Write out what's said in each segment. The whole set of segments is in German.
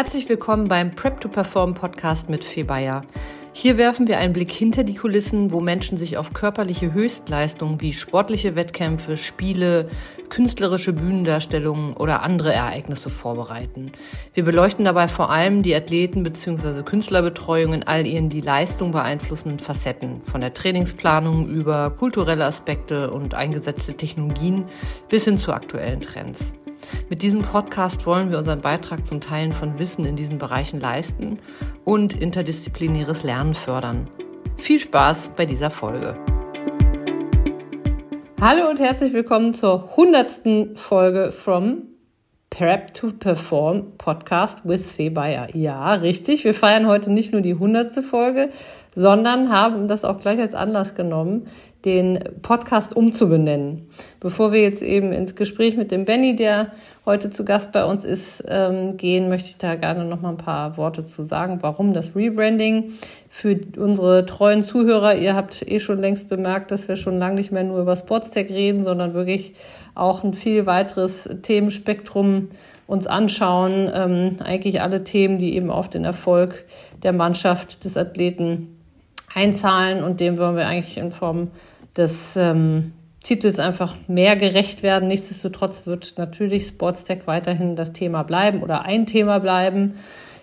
Herzlich willkommen beim Prep to Perform Podcast mit Fee Bayer. Hier werfen wir einen Blick hinter die Kulissen, wo Menschen sich auf körperliche Höchstleistungen wie sportliche Wettkämpfe, Spiele, künstlerische Bühnendarstellungen oder andere Ereignisse vorbereiten. Wir beleuchten dabei vor allem die Athleten bzw. Künstlerbetreuung in all ihren die Leistung beeinflussenden Facetten, von der Trainingsplanung über kulturelle Aspekte und eingesetzte Technologien bis hin zu aktuellen Trends. Mit diesem Podcast wollen wir unseren Beitrag zum Teilen von Wissen in diesen Bereichen leisten und interdisziplinäres Lernen fördern. Viel Spaß bei dieser Folge. Hallo und herzlich willkommen zur hundertsten Folge from Prep to Perform Podcast with Fee Bayer. Ja, richtig. Wir feiern heute nicht nur die hundertste Folge, sondern haben das auch gleich als Anlass genommen, den Podcast umzubenennen. Bevor wir jetzt eben ins Gespräch mit dem Benny, der heute zu Gast bei uns ist, ähm, gehen, möchte ich da gerne noch mal ein paar Worte zu sagen, warum das Rebranding. Für unsere treuen Zuhörer, ihr habt eh schon längst bemerkt, dass wir schon lange nicht mehr nur über Sportstech reden, sondern wirklich auch ein viel weiteres Themenspektrum uns anschauen. Ähm, eigentlich alle Themen, die eben auf den Erfolg der Mannschaft, des Athleten einzahlen und dem wollen wir eigentlich in Form des ähm, Titels einfach mehr gerecht werden. Nichtsdestotrotz wird natürlich Sportstech weiterhin das Thema bleiben oder ein Thema bleiben.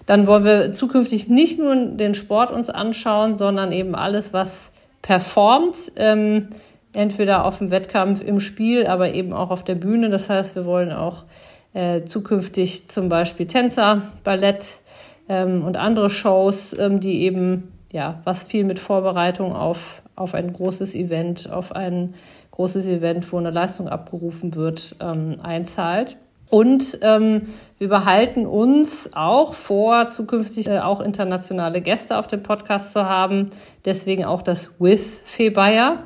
Dann wollen wir zukünftig nicht nur den Sport uns anschauen, sondern eben alles, was performt, ähm, entweder auf dem Wettkampf, im Spiel, aber eben auch auf der Bühne. Das heißt, wir wollen auch äh, zukünftig zum Beispiel Tänzer, Ballett ähm, und andere Shows, ähm, die eben ja, was viel mit Vorbereitung auf, auf ein großes Event, auf ein großes Event, wo eine Leistung abgerufen wird, ähm, einzahlt. Und ähm, wir behalten uns auch vor, zukünftig äh, auch internationale Gäste auf dem Podcast zu haben. Deswegen auch das With Fee Bayer.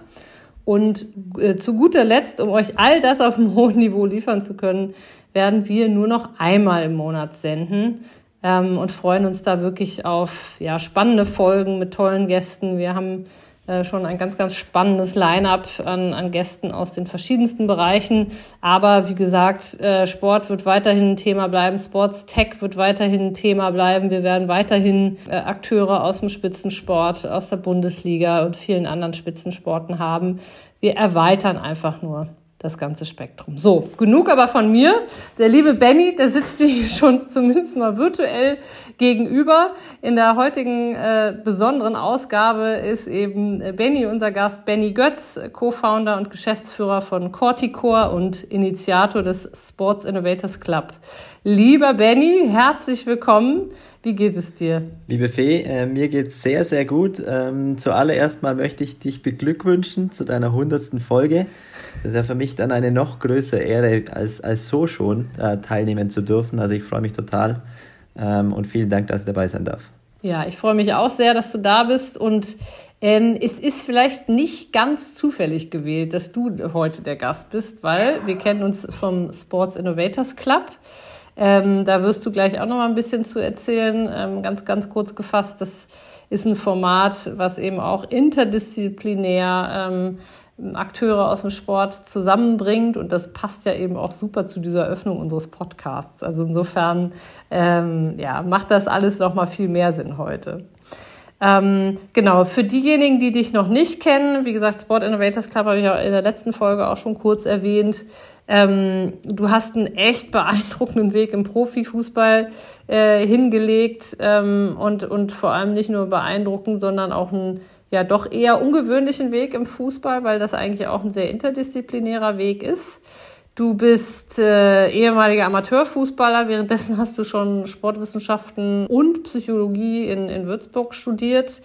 Und äh, zu guter Letzt, um euch all das auf einem hohen Niveau liefern zu können, werden wir nur noch einmal im Monat senden ähm, und freuen uns da wirklich auf ja, spannende Folgen mit tollen Gästen. Wir haben äh, schon ein ganz, ganz spannendes Line-up an, an Gästen aus den verschiedensten Bereichen. Aber wie gesagt, äh, Sport wird weiterhin ein Thema bleiben, Sports Tech wird weiterhin ein Thema bleiben. Wir werden weiterhin äh, Akteure aus dem Spitzensport, aus der Bundesliga und vielen anderen Spitzensporten haben. Wir erweitern einfach nur das ganze Spektrum. So, genug aber von mir. Der liebe Benny, der sitzt hier schon zumindest mal virtuell gegenüber. In der heutigen äh, besonderen Ausgabe ist eben äh, Benny unser Gast, Benny Götz, Co-Founder und Geschäftsführer von Corticore und Initiator des Sports Innovators Club. Lieber Benny, herzlich willkommen. Wie geht es dir? Liebe Fee, äh, mir es sehr, sehr gut. Ähm, zuallererst mal möchte ich dich beglückwünschen zu deiner hundertsten Folge. Das ist ja für mich dann eine noch größere Ehre, als, als so schon äh, teilnehmen zu dürfen. Also ich freue mich total ähm, und vielen Dank, dass ich dabei sein darf. Ja, ich freue mich auch sehr, dass du da bist und ähm, es ist vielleicht nicht ganz zufällig gewählt, dass du heute der Gast bist, weil wir kennen uns vom Sports Innovators Club. Ähm, da wirst du gleich auch noch mal ein bisschen zu erzählen. Ähm, ganz, ganz kurz gefasst, das ist ein Format, was eben auch interdisziplinär ähm, Akteure aus dem Sport zusammenbringt und das passt ja eben auch super zu dieser Öffnung unseres Podcasts. Also insofern ähm, ja, macht das alles noch mal viel mehr Sinn heute. Ähm, genau, für diejenigen, die dich noch nicht kennen, wie gesagt, Sport Innovators Club habe ich ja in der letzten Folge auch schon kurz erwähnt. Ähm, du hast einen echt beeindruckenden Weg im Profifußball äh, hingelegt ähm, und, und vor allem nicht nur beeindruckend, sondern auch einen ja doch eher ungewöhnlichen Weg im Fußball, weil das eigentlich auch ein sehr interdisziplinärer Weg ist. Du bist äh, ehemaliger Amateurfußballer, währenddessen hast du schon Sportwissenschaften und Psychologie in, in Würzburg studiert.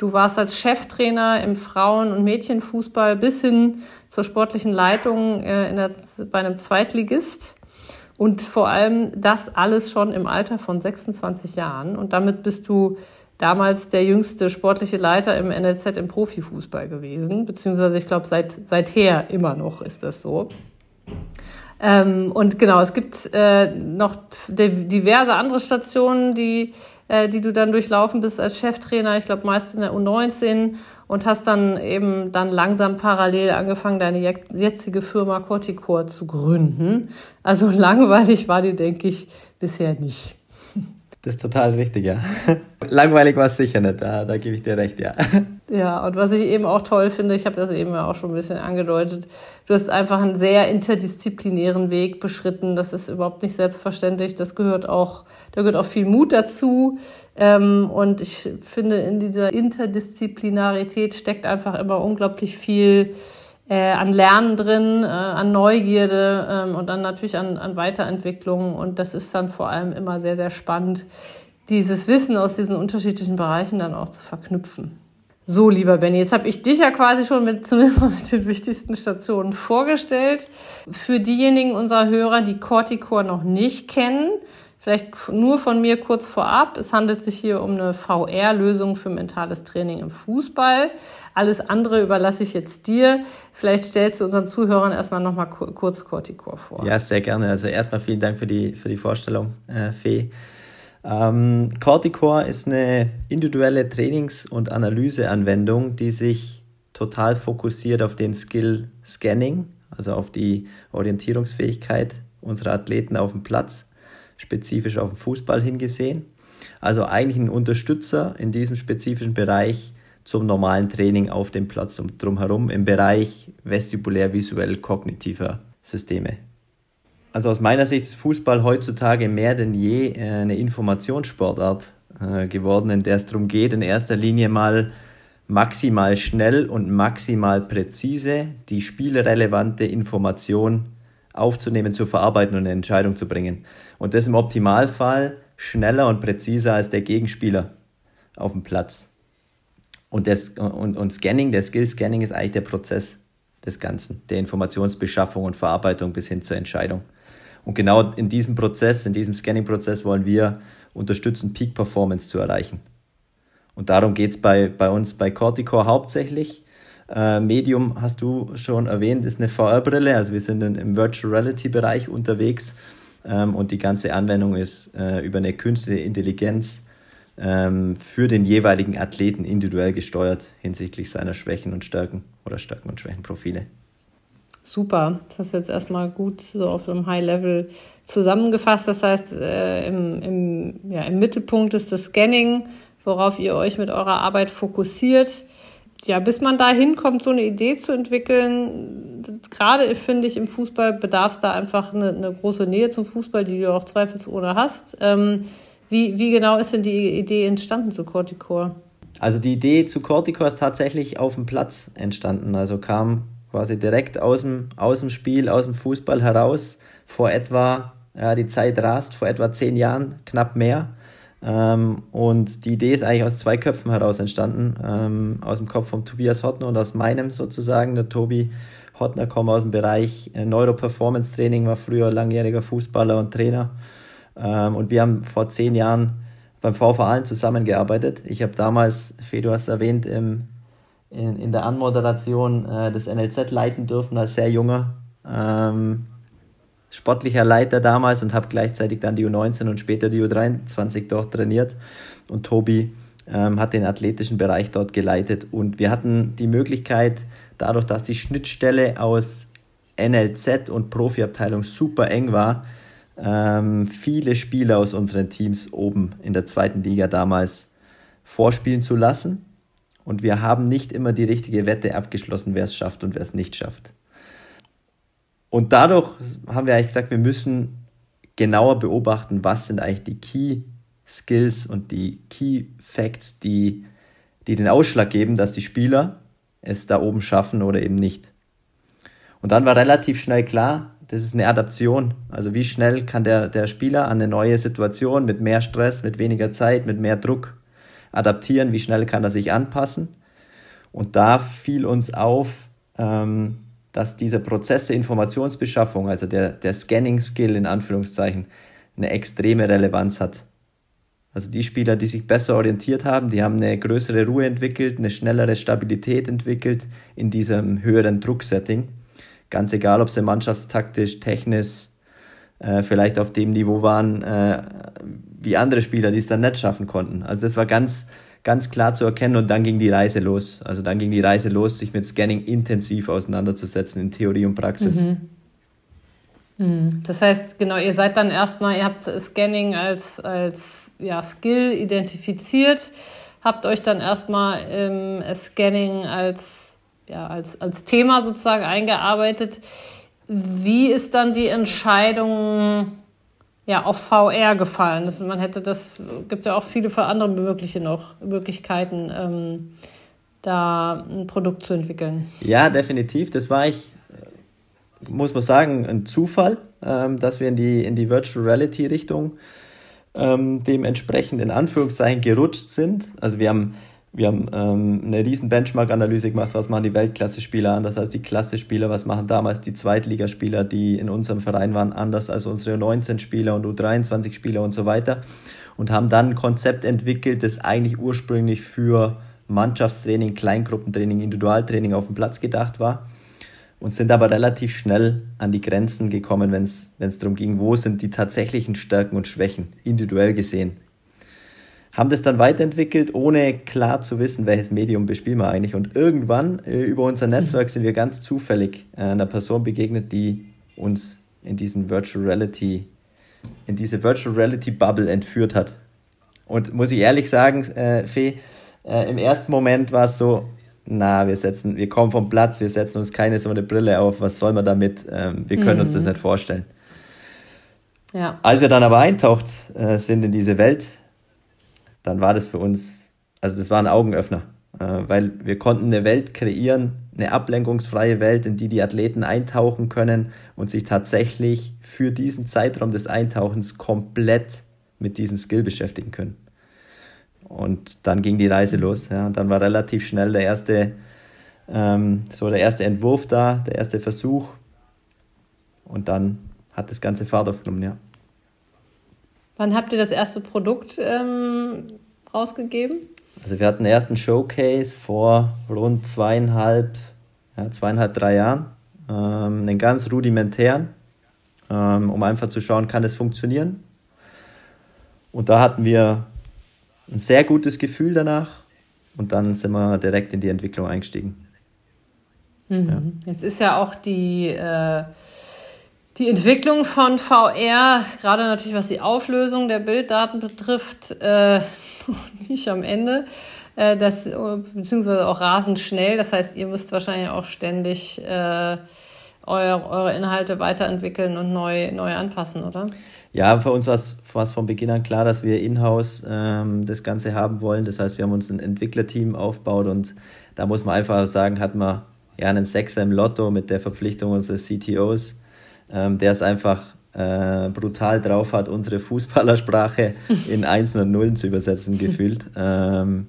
Du warst als Cheftrainer im Frauen- und Mädchenfußball bis hin zur sportlichen Leitung äh, der, bei einem Zweitligist. Und vor allem das alles schon im Alter von 26 Jahren. Und damit bist du damals der jüngste sportliche Leiter im NLZ im Profifußball gewesen, beziehungsweise ich glaube seit seither immer noch ist das so. Ähm, und genau, es gibt äh, noch diverse andere Stationen, die, äh, die du dann durchlaufen bist als Cheftrainer, ich glaube meist in der U19 und hast dann eben dann langsam parallel angefangen, deine jetzige Firma Corticor zu gründen. Also langweilig war die, denke ich, bisher nicht. Das ist total richtig, ja. Langweilig war es sicher nicht, da, da gebe ich dir recht, ja. Ja, und was ich eben auch toll finde, ich habe das eben ja auch schon ein bisschen angedeutet, du hast einfach einen sehr interdisziplinären Weg beschritten. Das ist überhaupt nicht selbstverständlich. Das gehört auch, da gehört auch viel Mut dazu. Ähm, und ich finde, in dieser Interdisziplinarität steckt einfach immer unglaublich viel äh, an Lernen drin, äh, an Neugierde ähm, und dann natürlich an, an Weiterentwicklung. Und das ist dann vor allem immer sehr, sehr spannend, dieses Wissen aus diesen unterschiedlichen Bereichen dann auch zu verknüpfen. So, lieber Benny, jetzt habe ich dich ja quasi schon mit zumindest mit den wichtigsten Stationen vorgestellt. Für diejenigen unserer Hörer, die Corticore noch nicht kennen, vielleicht nur von mir kurz vorab. Es handelt sich hier um eine VR-Lösung für mentales Training im Fußball. Alles andere überlasse ich jetzt dir. Vielleicht stellst du unseren Zuhörern erstmal nochmal kurz Corticor vor. Ja, sehr gerne. Also erstmal vielen Dank für die, für die Vorstellung, äh, Fee. Ähm, Corticor ist eine individuelle Trainings- und Analyseanwendung, die sich total fokussiert auf den Skill Scanning, also auf die Orientierungsfähigkeit unserer Athleten auf dem Platz, spezifisch auf den Fußball hingesehen. Also eigentlich ein Unterstützer in diesem spezifischen Bereich zum normalen Training auf dem Platz drumherum im Bereich vestibulär-visuell-kognitiver Systeme. Also aus meiner Sicht ist Fußball heutzutage mehr denn je äh, eine Informationssportart äh, geworden, in der es darum geht, in erster Linie mal maximal schnell und maximal präzise die spielrelevante Information aufzunehmen, zu verarbeiten und eine Entscheidung zu bringen. Und das im Optimalfall schneller und präziser als der Gegenspieler auf dem Platz. Und, das, und, und Scanning, der Skill-Scanning ist eigentlich der Prozess des Ganzen, der Informationsbeschaffung und Verarbeitung bis hin zur Entscheidung. Und genau in diesem Prozess, in diesem Scanning-Prozess wollen wir unterstützen, Peak-Performance zu erreichen. Und darum geht es bei, bei uns bei Corticore hauptsächlich. Äh, Medium hast du schon erwähnt, ist eine VR-Brille. Also wir sind im Virtual Reality-Bereich unterwegs ähm, und die ganze Anwendung ist äh, über eine künstliche Intelligenz ähm, für den jeweiligen Athleten individuell gesteuert hinsichtlich seiner Schwächen und Stärken oder Stärken und Schwächenprofile. Super, das du jetzt erstmal gut so auf einem High-Level zusammengefasst. Das heißt, äh, im, im, ja, im Mittelpunkt ist das Scanning, worauf ihr euch mit eurer Arbeit fokussiert. Ja, bis man da hinkommt, so eine Idee zu entwickeln, gerade finde ich im Fußball bedarf es da einfach eine, eine, große Nähe zum Fußball, die du auch zweifelsohne hast. Ähm, wie, wie genau ist denn die Idee entstanden zu Corticore? Also die Idee zu Corticore ist tatsächlich auf dem Platz entstanden. Also kam quasi direkt aus dem, aus dem Spiel, aus dem Fußball heraus. Vor etwa, ja, die Zeit rast, vor etwa zehn Jahren, knapp mehr. Ähm, und die Idee ist eigentlich aus zwei Köpfen heraus entstanden. Ähm, aus dem Kopf von Tobias Hottner und aus meinem sozusagen. Der Tobi Hottner kommt aus dem Bereich äh, Neuro-Performance-Training, war früher langjähriger Fußballer und Trainer ähm, und wir haben vor zehn Jahren beim VV Aalen zusammengearbeitet. Ich habe damals, Fee, du hast erwähnt, im, in, in der Anmoderation äh, des NLZ leiten dürfen als sehr junger ähm, sportlicher Leiter damals und habe gleichzeitig dann die U19 und später die U23 dort trainiert. Und Tobi ähm, hat den athletischen Bereich dort geleitet. Und wir hatten die Möglichkeit, dadurch, dass die Schnittstelle aus NLZ und Profiabteilung super eng war, ähm, viele Spieler aus unseren Teams oben in der zweiten Liga damals vorspielen zu lassen. Und wir haben nicht immer die richtige Wette abgeschlossen, wer es schafft und wer es nicht schafft. Und dadurch haben wir eigentlich gesagt, wir müssen genauer beobachten, was sind eigentlich die Key Skills und die Key Facts, die, die den Ausschlag geben, dass die Spieler es da oben schaffen oder eben nicht. Und dann war relativ schnell klar, das ist eine Adaption. Also wie schnell kann der, der Spieler an eine neue Situation mit mehr Stress, mit weniger Zeit, mit mehr Druck adaptieren, wie schnell kann er sich anpassen. Und da fiel uns auf, ähm, dass dieser Prozess der Informationsbeschaffung, also der, der Scanning-Skill in Anführungszeichen, eine extreme Relevanz hat. Also die Spieler, die sich besser orientiert haben, die haben eine größere Ruhe entwickelt, eine schnellere Stabilität entwickelt in diesem höheren Drucksetting. Ganz egal, ob sie mannschaftstaktisch, technisch, äh, vielleicht auf dem Niveau waren, äh, wie andere Spieler, die es dann nicht schaffen konnten. Also das war ganz, ganz klar zu erkennen und dann ging die Reise los. Also dann ging die Reise los, sich mit Scanning intensiv auseinanderzusetzen in Theorie und Praxis. Mhm. Hm, das heißt, genau, ihr seid dann erstmal, ihr habt Scanning als, als ja, Skill identifiziert, habt euch dann erstmal im Scanning als, ja, als, als Thema sozusagen eingearbeitet. Wie ist dann die Entscheidung ja, auf VR gefallen? Das, man hätte das, gibt ja auch viele für andere mögliche noch Möglichkeiten, ähm, da ein Produkt zu entwickeln. Ja, definitiv. Das war ich muss man sagen, ein Zufall, ähm, dass wir in die, in die Virtual Reality Richtung ähm, dementsprechend in Anführungszeichen gerutscht sind. Also wir haben, wir haben ähm, eine riesen Benchmark-Analyse gemacht, was machen die Weltklasse-Spieler anders als die Klasse-Spieler, was machen damals die Zweitligaspieler, die in unserem Verein waren, anders als unsere 19-Spieler und U23-Spieler und so weiter. Und haben dann ein Konzept entwickelt, das eigentlich ursprünglich für Mannschaftstraining, Kleingruppentraining, Individualtraining auf dem Platz gedacht war und sind aber relativ schnell an die Grenzen gekommen, wenn es darum ging, wo sind die tatsächlichen Stärken und Schwächen, individuell gesehen. Haben das dann weiterentwickelt, ohne klar zu wissen, welches Medium bespielen wir eigentlich. Und irgendwann äh, über unser Netzwerk sind wir ganz zufällig äh, einer Person begegnet, die uns in diesen Virtual Reality, in diese Virtual Reality Bubble entführt hat. Und muss ich ehrlich sagen, äh, Fee, äh, im ersten Moment war es so, na, wir setzen, wir kommen vom Platz, wir setzen uns keine so eine Brille auf, was soll man damit? Ähm, wir können mhm. uns das mhm. nicht vorstellen. Ja. Als wir dann aber eintaucht äh, sind in diese Welt, dann war das für uns, also das war ein Augenöffner, äh, weil wir konnten eine Welt kreieren, eine ablenkungsfreie Welt, in die die Athleten eintauchen können und sich tatsächlich für diesen Zeitraum des Eintauchens komplett mit diesem Skill beschäftigen können. Und dann ging die Reise los. Ja. Und dann war relativ schnell der erste, ähm, so der erste Entwurf da, der erste Versuch. Und dann hat das Ganze Fahrt aufgenommen, ja. Wann habt ihr das erste Produkt ähm, rausgegeben? Also wir hatten den ersten Showcase vor rund zweieinhalb, ja, zweieinhalb, drei Jahren. Ähm, einen ganz rudimentären, ähm, um einfach zu schauen, kann es funktionieren. Und da hatten wir ein sehr gutes Gefühl danach und dann sind wir direkt in die Entwicklung eingestiegen. Mhm. Ja. Jetzt ist ja auch die, äh, die Entwicklung von VR, gerade natürlich was die Auflösung der Bilddaten betrifft, äh, nicht am Ende. Äh, das, beziehungsweise auch rasend schnell. Das heißt, ihr müsst wahrscheinlich auch ständig äh, eure, eure Inhalte weiterentwickeln und neu, neu anpassen, oder? Ja, für uns war es von Beginn an klar, dass wir in-house ähm, das Ganze haben wollen. Das heißt, wir haben uns ein Entwicklerteam aufgebaut und da muss man einfach sagen, hat man ja einen Sechser im Lotto mit der Verpflichtung unseres CTOs, ähm, der es einfach äh, brutal drauf hat, unsere Fußballersprache in Einsen und Nullen zu übersetzen, gefühlt. Ähm,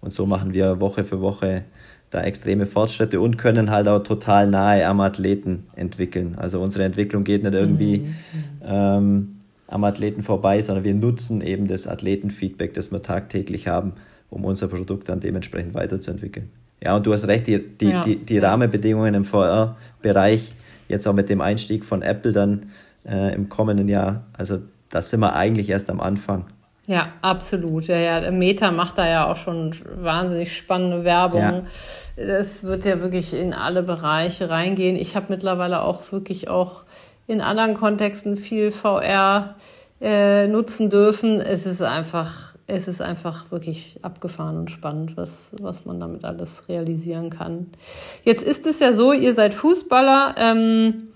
und so machen wir Woche für Woche da extreme Fortschritte und können halt auch total nahe am Athleten entwickeln. Also unsere Entwicklung geht nicht irgendwie mhm. ähm, am Athleten vorbei, sondern wir nutzen eben das Athletenfeedback, das wir tagtäglich haben, um unser Produkt dann dementsprechend weiterzuentwickeln. Ja, und du hast recht, die, die, ja. die, die Rahmenbedingungen im VR-Bereich, jetzt auch mit dem Einstieg von Apple dann äh, im kommenden Jahr, also da sind wir eigentlich erst am Anfang. Ja, absolut. Ja, ja. Meta macht da ja auch schon wahnsinnig spannende Werbung. Ja. Das wird ja wirklich in alle Bereiche reingehen. Ich habe mittlerweile auch wirklich auch in anderen Kontexten viel VR äh, nutzen dürfen. Es ist einfach, es ist einfach wirklich abgefahren und spannend, was, was man damit alles realisieren kann. Jetzt ist es ja so, ihr seid Fußballer. Ähm,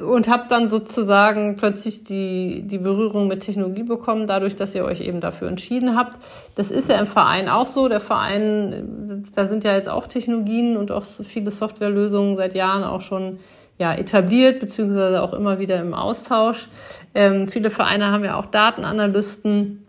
und habt dann sozusagen plötzlich die, die Berührung mit Technologie bekommen, dadurch, dass ihr euch eben dafür entschieden habt. Das ist ja im Verein auch so. Der Verein, da sind ja jetzt auch Technologien und auch so viele Softwarelösungen seit Jahren auch schon ja, etabliert, beziehungsweise auch immer wieder im Austausch. Ähm, viele Vereine haben ja auch Datenanalysten.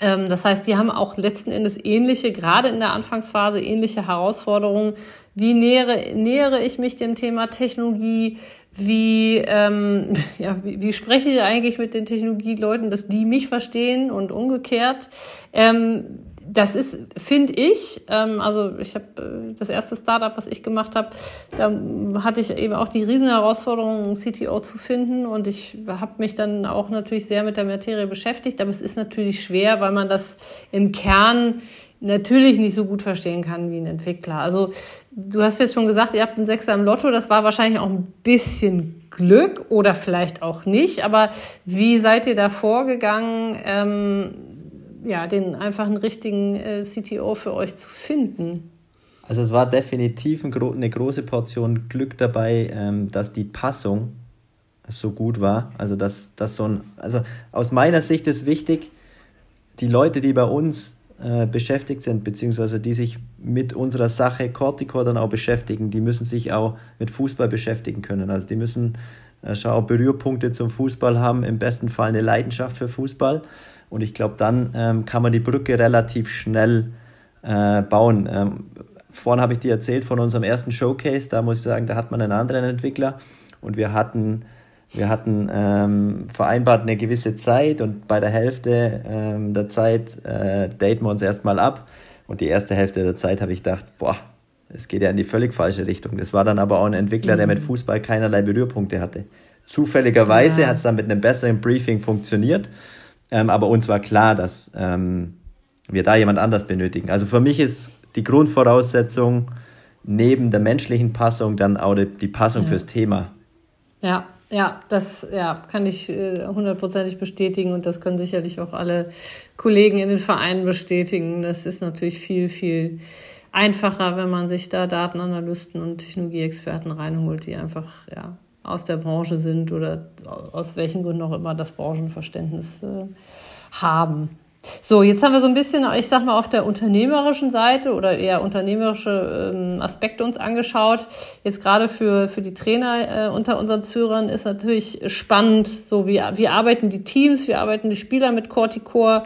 Ähm, das heißt, die haben auch letzten Endes ähnliche, gerade in der Anfangsphase, ähnliche Herausforderungen. Wie nähere, nähere ich mich dem Thema Technologie? wie, ähm, ja, wie, wie spreche ich eigentlich mit den Technologieleuten, dass die mich verstehen und umgekehrt. Ähm, das ist, finde ich, ähm, also ich habe äh, das erste Startup, was ich gemacht habe, da hatte ich eben auch die Riesenherausforderung, einen CTO zu finden. Und ich habe mich dann auch natürlich sehr mit der Materie beschäftigt, aber es ist natürlich schwer, weil man das im Kern natürlich nicht so gut verstehen kann wie ein Entwickler. Also du hast jetzt schon gesagt, ihr habt einen Sechser im Lotto, das war wahrscheinlich auch ein bisschen Glück oder vielleicht auch nicht, aber wie seid ihr da vorgegangen, ähm, ja, den einfach einen richtigen äh, CTO für euch zu finden? Also es war definitiv ein, eine große Portion Glück dabei, ähm, dass die Passung so gut war. Also dass, dass so ein, also aus meiner Sicht ist wichtig, die Leute, die bei uns äh, beschäftigt sind, beziehungsweise die sich mit unserer Sache Corticore dann auch beschäftigen, die müssen sich auch mit Fußball beschäftigen können. Also die müssen schon auch Berührpunkte zum Fußball haben, im besten Fall eine Leidenschaft für Fußball. Und ich glaube, dann ähm, kann man die Brücke relativ schnell äh, bauen. Ähm, vorhin habe ich dir erzählt von unserem ersten Showcase, da muss ich sagen, da hat man einen anderen Entwickler und wir hatten wir hatten ähm, vereinbart eine gewisse Zeit und bei der Hälfte ähm, der Zeit äh, daten wir uns erstmal ab. Und die erste Hälfte der Zeit habe ich gedacht, boah, es geht ja in die völlig falsche Richtung. Das war dann aber auch ein Entwickler, mhm. der mit Fußball keinerlei Berührpunkte hatte. Zufälligerweise ja. hat es dann mit einem besseren Briefing funktioniert. Ähm, aber uns war klar, dass ähm, wir da jemand anders benötigen. Also für mich ist die Grundvoraussetzung neben der menschlichen Passung dann auch die, die Passung ja. fürs Thema. Ja, ja, das ja, kann ich äh, hundertprozentig bestätigen und das können sicherlich auch alle Kollegen in den Vereinen bestätigen. Das ist natürlich viel, viel einfacher, wenn man sich da Datenanalysten und Technologieexperten reinholt, die einfach ja, aus der Branche sind oder aus welchen Gründen auch immer das Branchenverständnis äh, haben. So, jetzt haben wir so ein bisschen, ich sag mal, auf der unternehmerischen Seite oder eher unternehmerische ähm, Aspekte uns angeschaut. Jetzt gerade für, für die Trainer äh, unter unseren Zürern ist natürlich spannend, so wie, wie arbeiten die Teams, wie arbeiten die Spieler mit Corticore.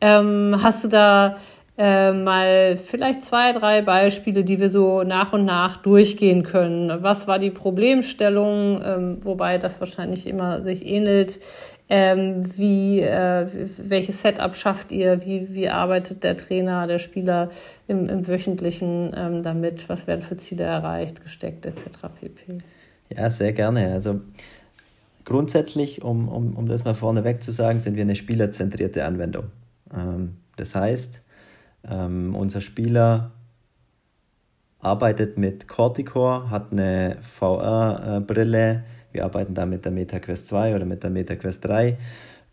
Ähm, hast du da äh, mal vielleicht zwei, drei Beispiele, die wir so nach und nach durchgehen können? Was war die Problemstellung, ähm, wobei das wahrscheinlich immer sich ähnelt? Ähm, wie, äh, welches Setup schafft ihr? Wie, wie arbeitet der Trainer, der Spieler im, im Wöchentlichen ähm, damit? Was werden für Ziele erreicht, gesteckt, etc. pp. Ja, sehr gerne. Also grundsätzlich, um, um, um das mal vorneweg zu sagen, sind wir eine spielerzentrierte Anwendung. Ähm, das heißt, ähm, unser Spieler arbeitet mit Corticore, hat eine VR-Brille, wir arbeiten da mit der MetaQuest 2 oder mit der MetaQuest 3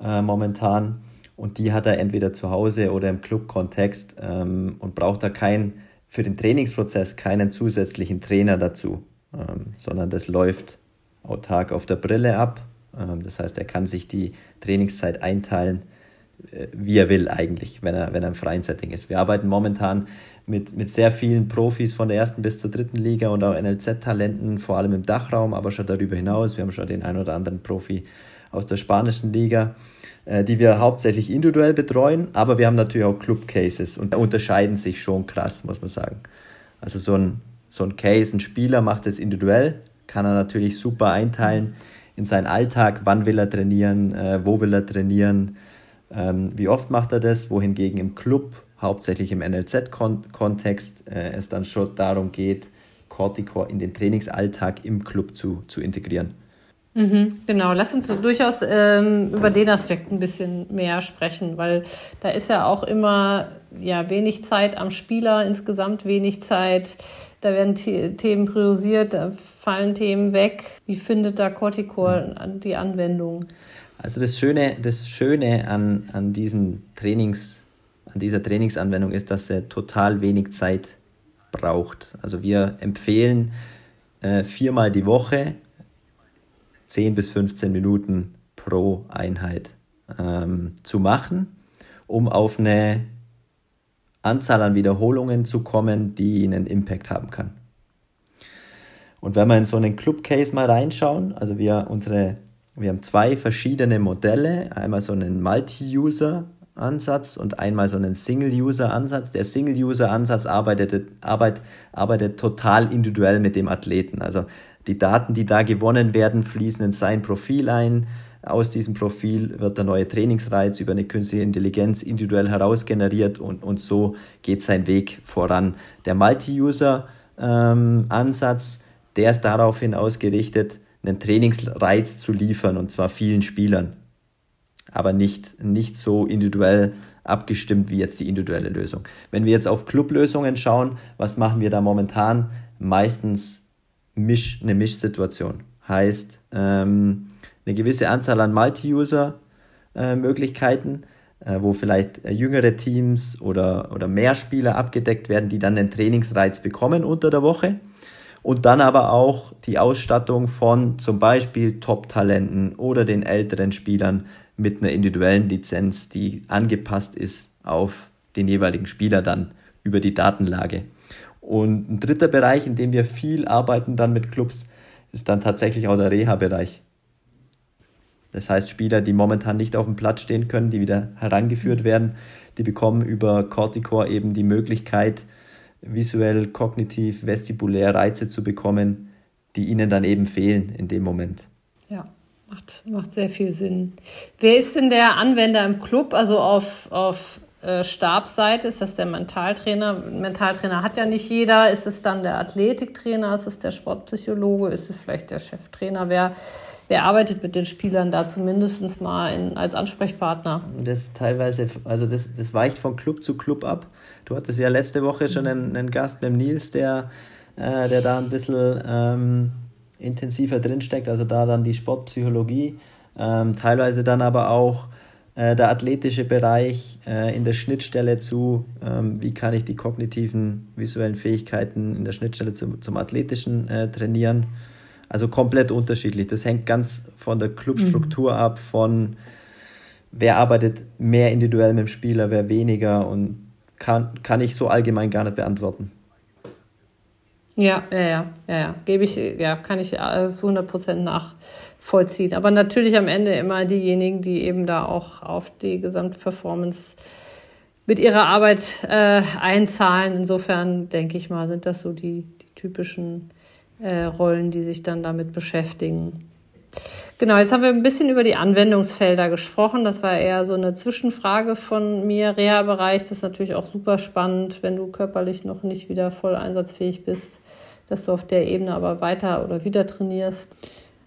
äh, momentan. Und die hat er entweder zu Hause oder im Club-Kontext ähm, und braucht da kein, für den Trainingsprozess keinen zusätzlichen Trainer dazu, ähm, sondern das läuft autark auf der Brille ab. Ähm, das heißt, er kann sich die Trainingszeit einteilen, wie er will eigentlich, wenn er, wenn er im freien Setting ist. Wir arbeiten momentan mit, mit sehr vielen Profis von der ersten bis zur dritten Liga und auch NLZ-Talenten, vor allem im Dachraum, aber schon darüber hinaus. Wir haben schon den ein oder anderen Profi aus der spanischen Liga, äh, die wir hauptsächlich individuell betreuen, aber wir haben natürlich auch Club-Cases und unterscheiden sich schon krass, muss man sagen. Also so ein, so ein Case, ein Spieler macht es individuell, kann er natürlich super einteilen in seinen Alltag, wann will er trainieren, äh, wo will er trainieren, ähm, wie oft macht er das, wohingegen im Club hauptsächlich im NLZ-Kontext äh, es dann schon darum geht, Corticore in den Trainingsalltag im Club zu, zu integrieren. Mhm, genau, lass uns durchaus ähm, über den Aspekt ein bisschen mehr sprechen, weil da ist ja auch immer ja, wenig Zeit am Spieler, insgesamt wenig Zeit. Da werden Themen priorisiert, da fallen Themen weg. Wie findet da Corticore die Anwendung? Also das Schöne, das Schöne an, an diesem Trainings- an dieser Trainingsanwendung ist, dass er total wenig Zeit braucht. Also wir empfehlen äh, viermal die Woche 10 bis 15 Minuten pro Einheit ähm, zu machen, um auf eine Anzahl an Wiederholungen zu kommen, die einen Impact haben kann. Und wenn wir in so einen Club Case mal reinschauen, also wir unsere wir haben zwei verschiedene Modelle, einmal so einen Multi-User Ansatz und einmal so einen Single-User-Ansatz. Der Single-User-Ansatz arbeitet, arbeit, arbeitet total individuell mit dem Athleten. Also die Daten, die da gewonnen werden, fließen in sein Profil ein. Aus diesem Profil wird der neue Trainingsreiz über eine künstliche Intelligenz individuell herausgeneriert und, und so geht sein Weg voran. Der Multi-User-Ansatz, ähm, der ist daraufhin ausgerichtet, einen Trainingsreiz zu liefern und zwar vielen Spielern aber nicht, nicht so individuell abgestimmt wie jetzt die individuelle Lösung. Wenn wir jetzt auf Clublösungen schauen, was machen wir da momentan? Meistens Misch, eine Mischsituation. Heißt, ähm, eine gewisse Anzahl an Multi-User-Möglichkeiten, äh, wo vielleicht äh, jüngere Teams oder, oder mehr Spieler abgedeckt werden, die dann den Trainingsreiz bekommen unter der Woche. Und dann aber auch die Ausstattung von zum Beispiel Top-Talenten oder den älteren Spielern mit einer individuellen Lizenz, die angepasst ist auf den jeweiligen Spieler dann über die Datenlage. Und ein dritter Bereich, in dem wir viel arbeiten dann mit Clubs, ist dann tatsächlich auch der Reha-Bereich. Das heißt, Spieler, die momentan nicht auf dem Platz stehen können, die wieder herangeführt werden, die bekommen über Corticore eben die Möglichkeit, visuell, kognitiv, vestibulär Reize zu bekommen, die ihnen dann eben fehlen in dem Moment. Ja, macht, macht sehr viel Sinn. Wer ist denn der Anwender im Club? Also auf, auf äh, Stabsseite ist das der Mentaltrainer. Mentaltrainer hat ja nicht jeder. Ist es dann der Athletiktrainer? Ist es der Sportpsychologe? Ist es vielleicht der Cheftrainer? Wer, wer arbeitet mit den Spielern da zumindest mal in, als Ansprechpartner? Das teilweise, also das, das weicht von Club zu Club ab. Du hattest ja letzte Woche schon einen, einen Gast beim Nils, der, äh, der da ein bisschen ähm, intensiver drinsteckt, also da dann die Sportpsychologie, ähm, teilweise dann aber auch äh, der athletische Bereich äh, in der Schnittstelle zu, ähm, wie kann ich die kognitiven, visuellen Fähigkeiten in der Schnittstelle zum, zum Athletischen äh, trainieren. Also komplett unterschiedlich. Das hängt ganz von der Clubstruktur mhm. ab, von wer arbeitet mehr individuell mit dem Spieler, wer weniger und kann, kann ich so allgemein gar nicht beantworten. Ja, ja, ja, ja, ja. Gebe ich, ja, kann ich äh, zu 100 Prozent nachvollziehen. Aber natürlich am Ende immer diejenigen, die eben da auch auf die Gesamtperformance mit ihrer Arbeit äh, einzahlen. Insofern denke ich mal, sind das so die, die typischen äh, Rollen, die sich dann damit beschäftigen. Genau, jetzt haben wir ein bisschen über die Anwendungsfelder gesprochen. Das war eher so eine Zwischenfrage von mir. Reha-Bereich, das ist natürlich auch super spannend, wenn du körperlich noch nicht wieder voll einsatzfähig bist, dass du auf der Ebene aber weiter oder wieder trainierst.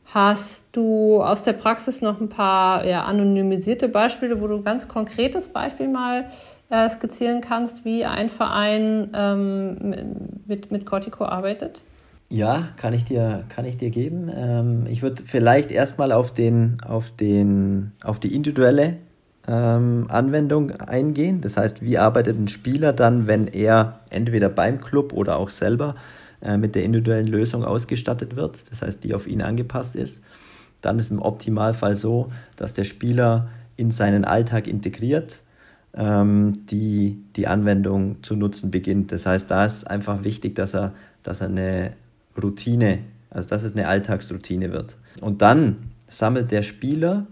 Hast du aus der Praxis noch ein paar ja, anonymisierte Beispiele, wo du ein ganz konkretes Beispiel mal äh, skizzieren kannst, wie ein Verein ähm, mit, mit Cortico arbeitet? Ja, kann ich dir, kann ich dir geben. Ähm, ich würde vielleicht erstmal auf, den, auf, den, auf die individuelle ähm, Anwendung eingehen. Das heißt, wie arbeitet ein Spieler dann, wenn er entweder beim Club oder auch selber äh, mit der individuellen Lösung ausgestattet wird, das heißt, die auf ihn angepasst ist. Dann ist im Optimalfall so, dass der Spieler in seinen Alltag integriert, ähm, die, die Anwendung zu nutzen beginnt. Das heißt, da ist einfach wichtig, dass er, dass er eine Routine, also dass es eine Alltagsroutine wird. Und dann sammelt der Spieler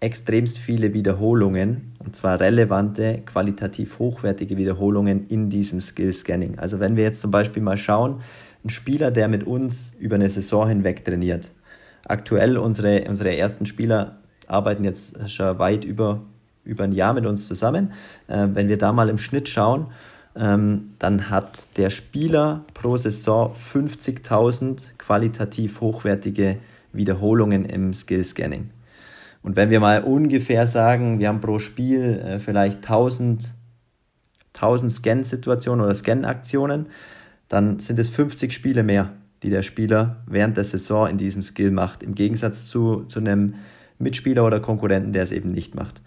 extremst viele Wiederholungen, und zwar relevante, qualitativ hochwertige Wiederholungen in diesem Skill Scanning. Also wenn wir jetzt zum Beispiel mal schauen, ein Spieler, der mit uns über eine Saison hinweg trainiert. Aktuell unsere, unsere ersten Spieler arbeiten jetzt schon weit über, über ein Jahr mit uns zusammen. Äh, wenn wir da mal im Schnitt schauen, ähm, dann hat der Spieler pro Saison 50.000 qualitativ hochwertige Wiederholungen im Skill Scanning. Und wenn wir mal ungefähr sagen, wir haben pro Spiel äh, vielleicht 1000, 1000 Scan-Situationen oder Scan-Aktionen, dann sind es 50 Spiele mehr, die der Spieler während der Saison in diesem Skill macht, im Gegensatz zu, zu einem Mitspieler oder Konkurrenten, der es eben nicht macht.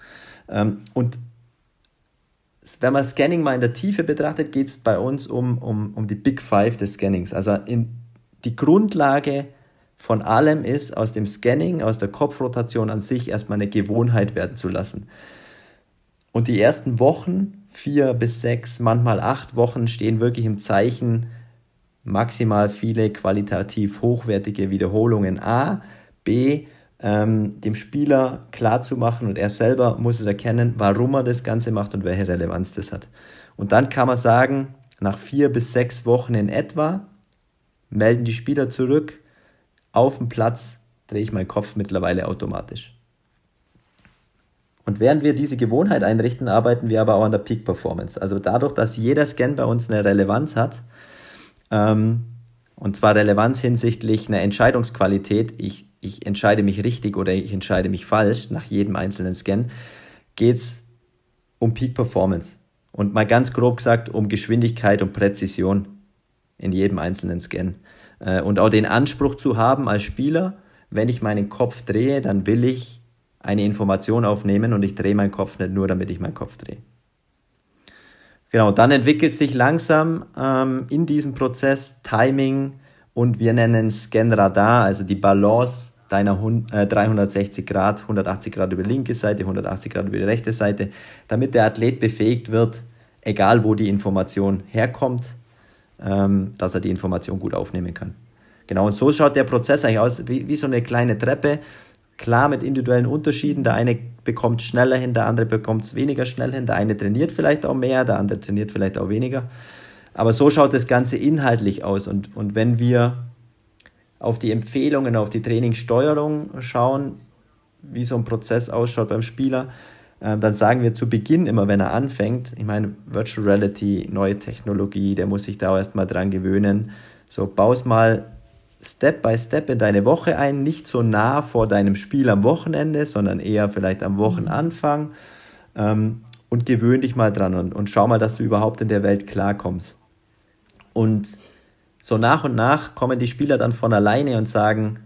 Ähm, und wenn man Scanning mal in der Tiefe betrachtet, geht es bei uns um, um, um die Big Five des Scannings. Also in, die Grundlage von allem ist, aus dem Scanning, aus der Kopfrotation an sich erstmal eine Gewohnheit werden zu lassen. Und die ersten Wochen, vier bis sechs, manchmal acht Wochen, stehen wirklich im Zeichen maximal viele qualitativ hochwertige Wiederholungen A, B, ähm, dem Spieler klar zu machen und er selber muss es erkennen, warum er das Ganze macht und welche Relevanz das hat. Und dann kann man sagen, nach vier bis sechs Wochen in etwa melden die Spieler zurück, auf dem Platz drehe ich meinen Kopf mittlerweile automatisch. Und während wir diese Gewohnheit einrichten, arbeiten wir aber auch an der Peak Performance. Also dadurch, dass jeder Scan bei uns eine Relevanz hat, ähm, und zwar Relevanz hinsichtlich einer Entscheidungsqualität, ich ich entscheide mich richtig oder ich entscheide mich falsch nach jedem einzelnen Scan, geht es um Peak Performance. Und mal ganz grob gesagt, um Geschwindigkeit und Präzision in jedem einzelnen Scan. Äh, und auch den Anspruch zu haben als Spieler, wenn ich meinen Kopf drehe, dann will ich eine Information aufnehmen und ich drehe meinen Kopf nicht nur, damit ich meinen Kopf drehe. Genau, dann entwickelt sich langsam ähm, in diesem Prozess Timing und wir nennen Scan Radar, also die Balance deiner 360 äh, Grad, 180 Grad über die linke Seite, 180 Grad über die rechte Seite, damit der Athlet befähigt wird, egal wo die Information herkommt, ähm, dass er die Information gut aufnehmen kann. Genau, und so schaut der Prozess eigentlich aus, wie, wie so eine kleine Treppe, klar mit individuellen Unterschieden. Der eine bekommt schneller hin, der andere bekommt es weniger schnell hin, der eine trainiert vielleicht auch mehr, der andere trainiert vielleicht auch weniger. Aber so schaut das Ganze inhaltlich aus. Und, und wenn wir auf die Empfehlungen, auf die Trainingssteuerung schauen, wie so ein Prozess ausschaut beim Spieler, äh, dann sagen wir zu Beginn immer, wenn er anfängt, ich meine, Virtual Reality, neue Technologie, der muss sich da erstmal dran gewöhnen. So, baus mal Step by Step in deine Woche ein, nicht so nah vor deinem Spiel am Wochenende, sondern eher vielleicht am Wochenanfang. Ähm, und gewöhn dich mal dran und, und schau mal, dass du überhaupt in der Welt klarkommst. Und so nach und nach kommen die Spieler dann von alleine und sagen,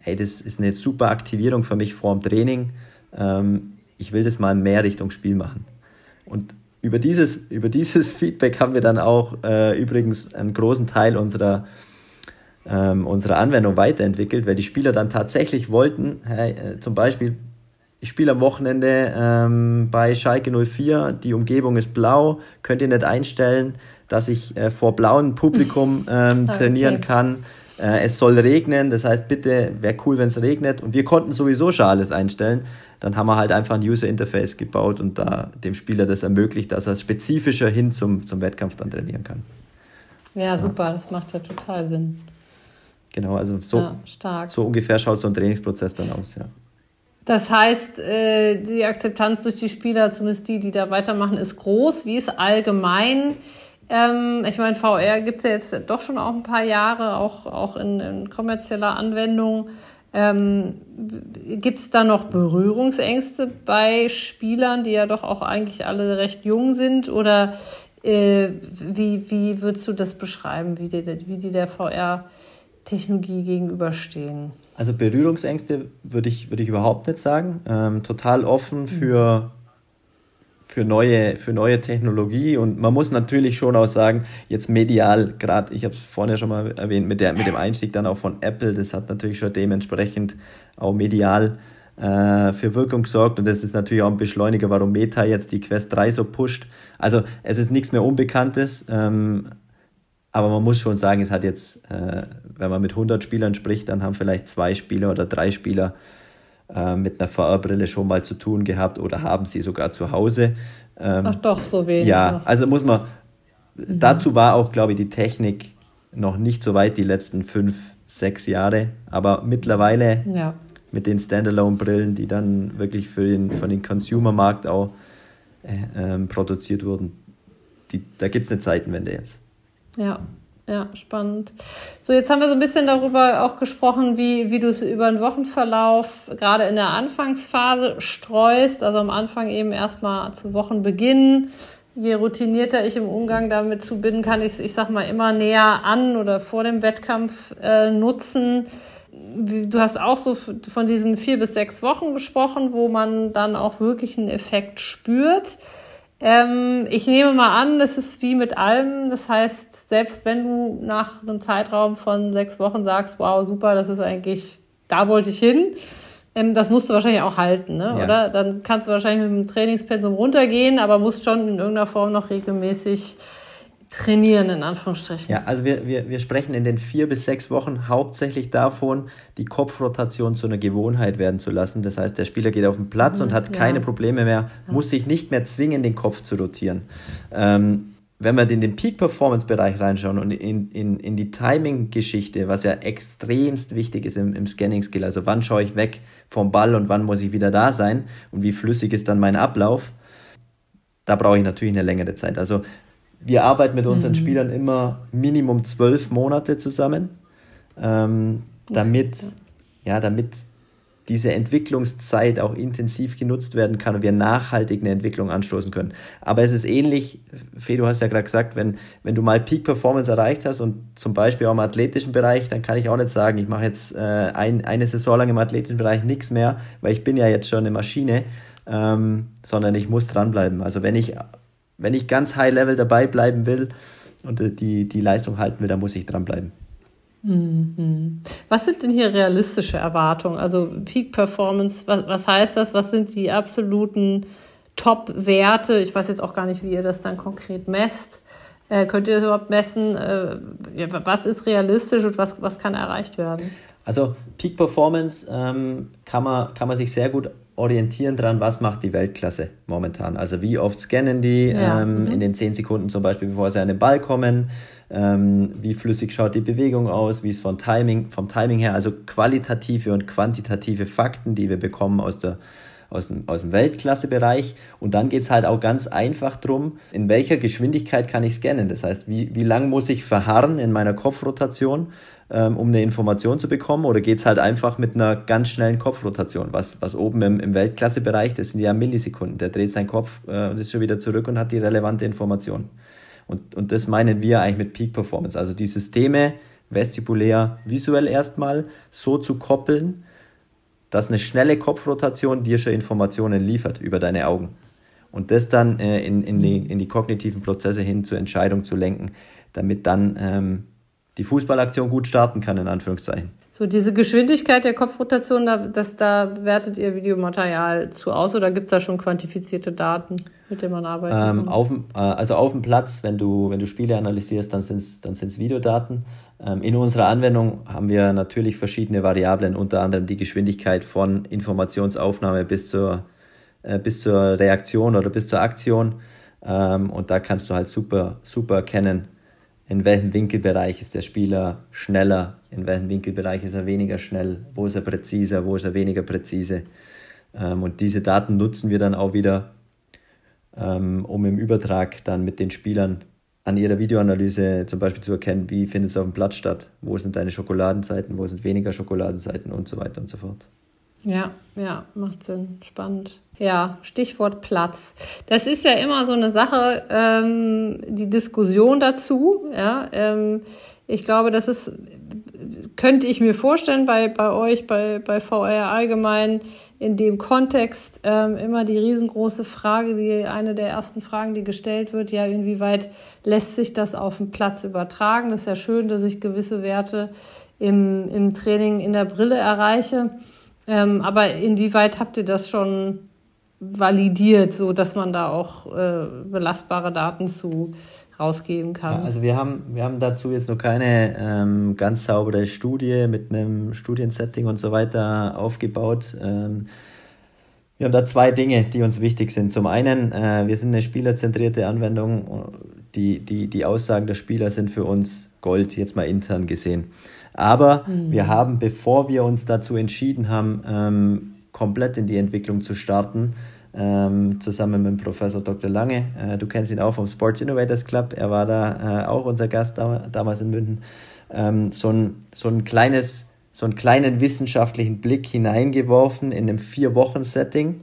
hey, das ist eine super Aktivierung für mich vor dem Training. Ähm, ich will das mal mehr Richtung Spiel machen. Und über dieses, über dieses Feedback haben wir dann auch äh, übrigens einen großen Teil unserer, ähm, unserer Anwendung weiterentwickelt, weil die Spieler dann tatsächlich wollten, hey, äh, zum Beispiel, ich spiele am Wochenende ähm, bei Schalke 04, die Umgebung ist blau, könnt ihr nicht einstellen, dass ich äh, vor blauem Publikum ähm, trainieren okay. kann. Äh, es soll regnen, das heißt, bitte wäre cool, wenn es regnet. Und wir konnten sowieso schon alles einstellen. Dann haben wir halt einfach ein User Interface gebaut und da dem Spieler das ermöglicht, dass er spezifischer hin zum, zum Wettkampf dann trainieren kann. Ja, super, ja. das macht ja total Sinn. Genau, also so, ja, so ungefähr schaut so ein Trainingsprozess dann aus, ja. Das heißt, äh, die Akzeptanz durch die Spieler, zumindest die, die da weitermachen, ist groß. Wie ist allgemein ähm, ich meine, VR gibt es ja jetzt doch schon auch ein paar Jahre, auch, auch in, in kommerzieller Anwendung. Ähm, gibt es da noch Berührungsängste bei Spielern, die ja doch auch eigentlich alle recht jung sind? Oder äh, wie, wie würdest du das beschreiben, wie die, wie die der VR-Technologie gegenüberstehen? Also Berührungsängste würde ich, würde ich überhaupt nicht sagen. Ähm, total offen für für neue, für neue Technologie. Und man muss natürlich schon auch sagen, jetzt medial, gerade, ich habe es vorhin ja schon mal erwähnt, mit, der, mit dem Einstieg dann auch von Apple, das hat natürlich schon dementsprechend auch medial äh, für Wirkung gesorgt. Und das ist natürlich auch ein Beschleuniger, warum Meta jetzt die Quest 3 so pusht. Also es ist nichts mehr Unbekanntes. Ähm, aber man muss schon sagen, es hat jetzt, äh, wenn man mit 100 Spielern spricht, dann haben vielleicht zwei Spieler oder drei Spieler äh, mit einer VR-Brille schon mal zu tun gehabt oder haben sie sogar zu Hause. Ähm, Ach doch, so wenig. Ja, noch. also muss man, mhm. dazu war auch, glaube ich, die Technik noch nicht so weit die letzten fünf, sechs Jahre, aber mittlerweile ja. mit den Standalone-Brillen, die dann wirklich für den, von den Consumer-Markt auch äh, ähm, produziert wurden, die, da gibt es eine Zeitenwende jetzt. Ja, ja, spannend. So, jetzt haben wir so ein bisschen darüber auch gesprochen, wie, wie du es über den Wochenverlauf gerade in der Anfangsphase streust. Also am Anfang eben erstmal zu Wochenbeginn. Je routinierter ich im Umgang damit zu bin, kann ich es, ich sag mal, immer näher an oder vor dem Wettkampf äh, nutzen. Du hast auch so von diesen vier bis sechs Wochen gesprochen, wo man dann auch wirklich einen Effekt spürt. Ähm, ich nehme mal an, das ist wie mit allem. Das heißt, selbst wenn du nach einem Zeitraum von sechs Wochen sagst, wow, super, das ist eigentlich, da wollte ich hin, ähm, das musst du wahrscheinlich auch halten, ne? Ja. oder? Dann kannst du wahrscheinlich mit dem Trainingspensum runtergehen, aber musst schon in irgendeiner Form noch regelmäßig trainieren, in Anführungsstrichen. Ja, also wir, wir, wir sprechen in den vier bis sechs Wochen hauptsächlich davon, die Kopfrotation zu einer Gewohnheit werden zu lassen. Das heißt, der Spieler geht auf den Platz mhm, und hat ja. keine Probleme mehr, muss sich nicht mehr zwingen, den Kopf zu rotieren. Ähm, wenn wir in den Peak-Performance-Bereich reinschauen und in, in, in die Timing-Geschichte, was ja extremst wichtig ist im, im Scanning-Skill, also wann schaue ich weg vom Ball und wann muss ich wieder da sein und wie flüssig ist dann mein Ablauf, da brauche ich natürlich eine längere Zeit. Also wir arbeiten mit unseren mhm. Spielern immer Minimum zwölf Monate zusammen, ähm, damit, ja, damit diese Entwicklungszeit auch intensiv genutzt werden kann und wir nachhaltig eine Entwicklung anstoßen können. Aber es ist ähnlich, Fee, du hast ja gerade gesagt, wenn, wenn du mal Peak Performance erreicht hast und zum Beispiel auch im athletischen Bereich, dann kann ich auch nicht sagen, ich mache jetzt äh, ein, eine Saison lang im athletischen Bereich nichts mehr, weil ich bin ja jetzt schon eine Maschine, ähm, sondern ich muss dranbleiben. Also wenn ich, wenn ich ganz high level dabei bleiben will und die, die Leistung halten will, dann muss ich dranbleiben. Mhm. Was sind denn hier realistische Erwartungen? Also Peak Performance, was, was heißt das? Was sind die absoluten Top-Werte? Ich weiß jetzt auch gar nicht, wie ihr das dann konkret messt. Äh, könnt ihr das überhaupt messen? Äh, was ist realistisch und was, was kann erreicht werden? Also Peak Performance ähm, kann, man, kann man sich sehr gut orientieren dran, was macht die Weltklasse momentan. Also wie oft scannen die ja. ähm, mhm. in den 10 Sekunden zum Beispiel, bevor sie an den Ball kommen, ähm, wie flüssig schaut die Bewegung aus, wie ist vom Timing, vom Timing her, also qualitative und quantitative Fakten, die wir bekommen aus der aus dem, aus dem Weltklassebereich. Und dann geht es halt auch ganz einfach drum, in welcher Geschwindigkeit kann ich scannen. Das heißt, wie, wie lang muss ich verharren in meiner Kopfrotation, ähm, um eine Information zu bekommen? Oder geht es halt einfach mit einer ganz schnellen Kopfrotation? Was, was oben im, im Weltklassebereich, das sind ja Millisekunden. Der dreht seinen Kopf äh, und ist schon wieder zurück und hat die relevante Information. Und, und das meinen wir eigentlich mit Peak Performance. Also die Systeme vestibulär, visuell erstmal so zu koppeln, dass eine schnelle Kopfrotation dir schon Informationen liefert über deine Augen. Und das dann äh, in, in, die, in die kognitiven Prozesse hin zur Entscheidung zu lenken, damit dann ähm, die Fußballaktion gut starten kann, in Anführungszeichen. So, diese Geschwindigkeit der Kopfrotation, da, das, da wertet ihr Videomaterial zu aus oder gibt es da schon quantifizierte Daten, mit denen man arbeitet? Ähm, auf, äh, also auf dem Platz, wenn du, wenn du Spiele analysierst, dann sind es dann sind's Videodaten. Ähm, in unserer Anwendung haben wir natürlich verschiedene Variablen, unter anderem die Geschwindigkeit von Informationsaufnahme bis zur, äh, bis zur Reaktion oder bis zur Aktion. Ähm, und da kannst du halt super, super erkennen, in welchem Winkelbereich ist der Spieler schneller, in welchem Winkelbereich ist er weniger schnell, wo ist er präziser, wo ist er weniger präzise. Ähm, und diese Daten nutzen wir dann auch wieder, um im Übertrag dann mit den Spielern an ihrer Videoanalyse zum Beispiel zu erkennen, wie findet es auf dem Platz statt, wo sind deine Schokoladenseiten, wo sind weniger Schokoladenseiten und so weiter und so fort. Ja, ja, macht Sinn. Spannend. Ja, Stichwort Platz. Das ist ja immer so eine Sache, ähm, die Diskussion dazu. Ja, ähm, ich glaube, das ist, könnte ich mir vorstellen, bei, bei euch, bei, bei VR allgemein, in dem Kontext ähm, immer die riesengroße Frage, die eine der ersten Fragen, die gestellt wird, ja, inwieweit lässt sich das auf den Platz übertragen? Das ist ja schön, dass ich gewisse Werte im, im Training in der Brille erreiche. Ähm, aber inwieweit habt ihr das schon validiert, so dass man da auch äh, belastbare Daten zu rausgeben kann? Ja, also wir haben, wir haben dazu jetzt noch keine ähm, ganz saubere Studie mit einem Studiensetting und so weiter aufgebaut. Ähm, wir haben da zwei Dinge, die uns wichtig sind. Zum einen, äh, wir sind eine spielerzentrierte Anwendung. Die, die, die Aussagen der Spieler sind für uns Gold, jetzt mal intern gesehen. Aber mhm. wir haben, bevor wir uns dazu entschieden haben, ähm, komplett in die Entwicklung zu starten, ähm, zusammen mit Professor Dr. Lange. Äh, du kennst ihn auch vom Sports Innovators Club. Er war da äh, auch unser Gast da, damals in München. Ähm, so, ein, so ein kleines, so einen kleinen wissenschaftlichen Blick hineingeworfen in einem Vier-Wochen-Setting.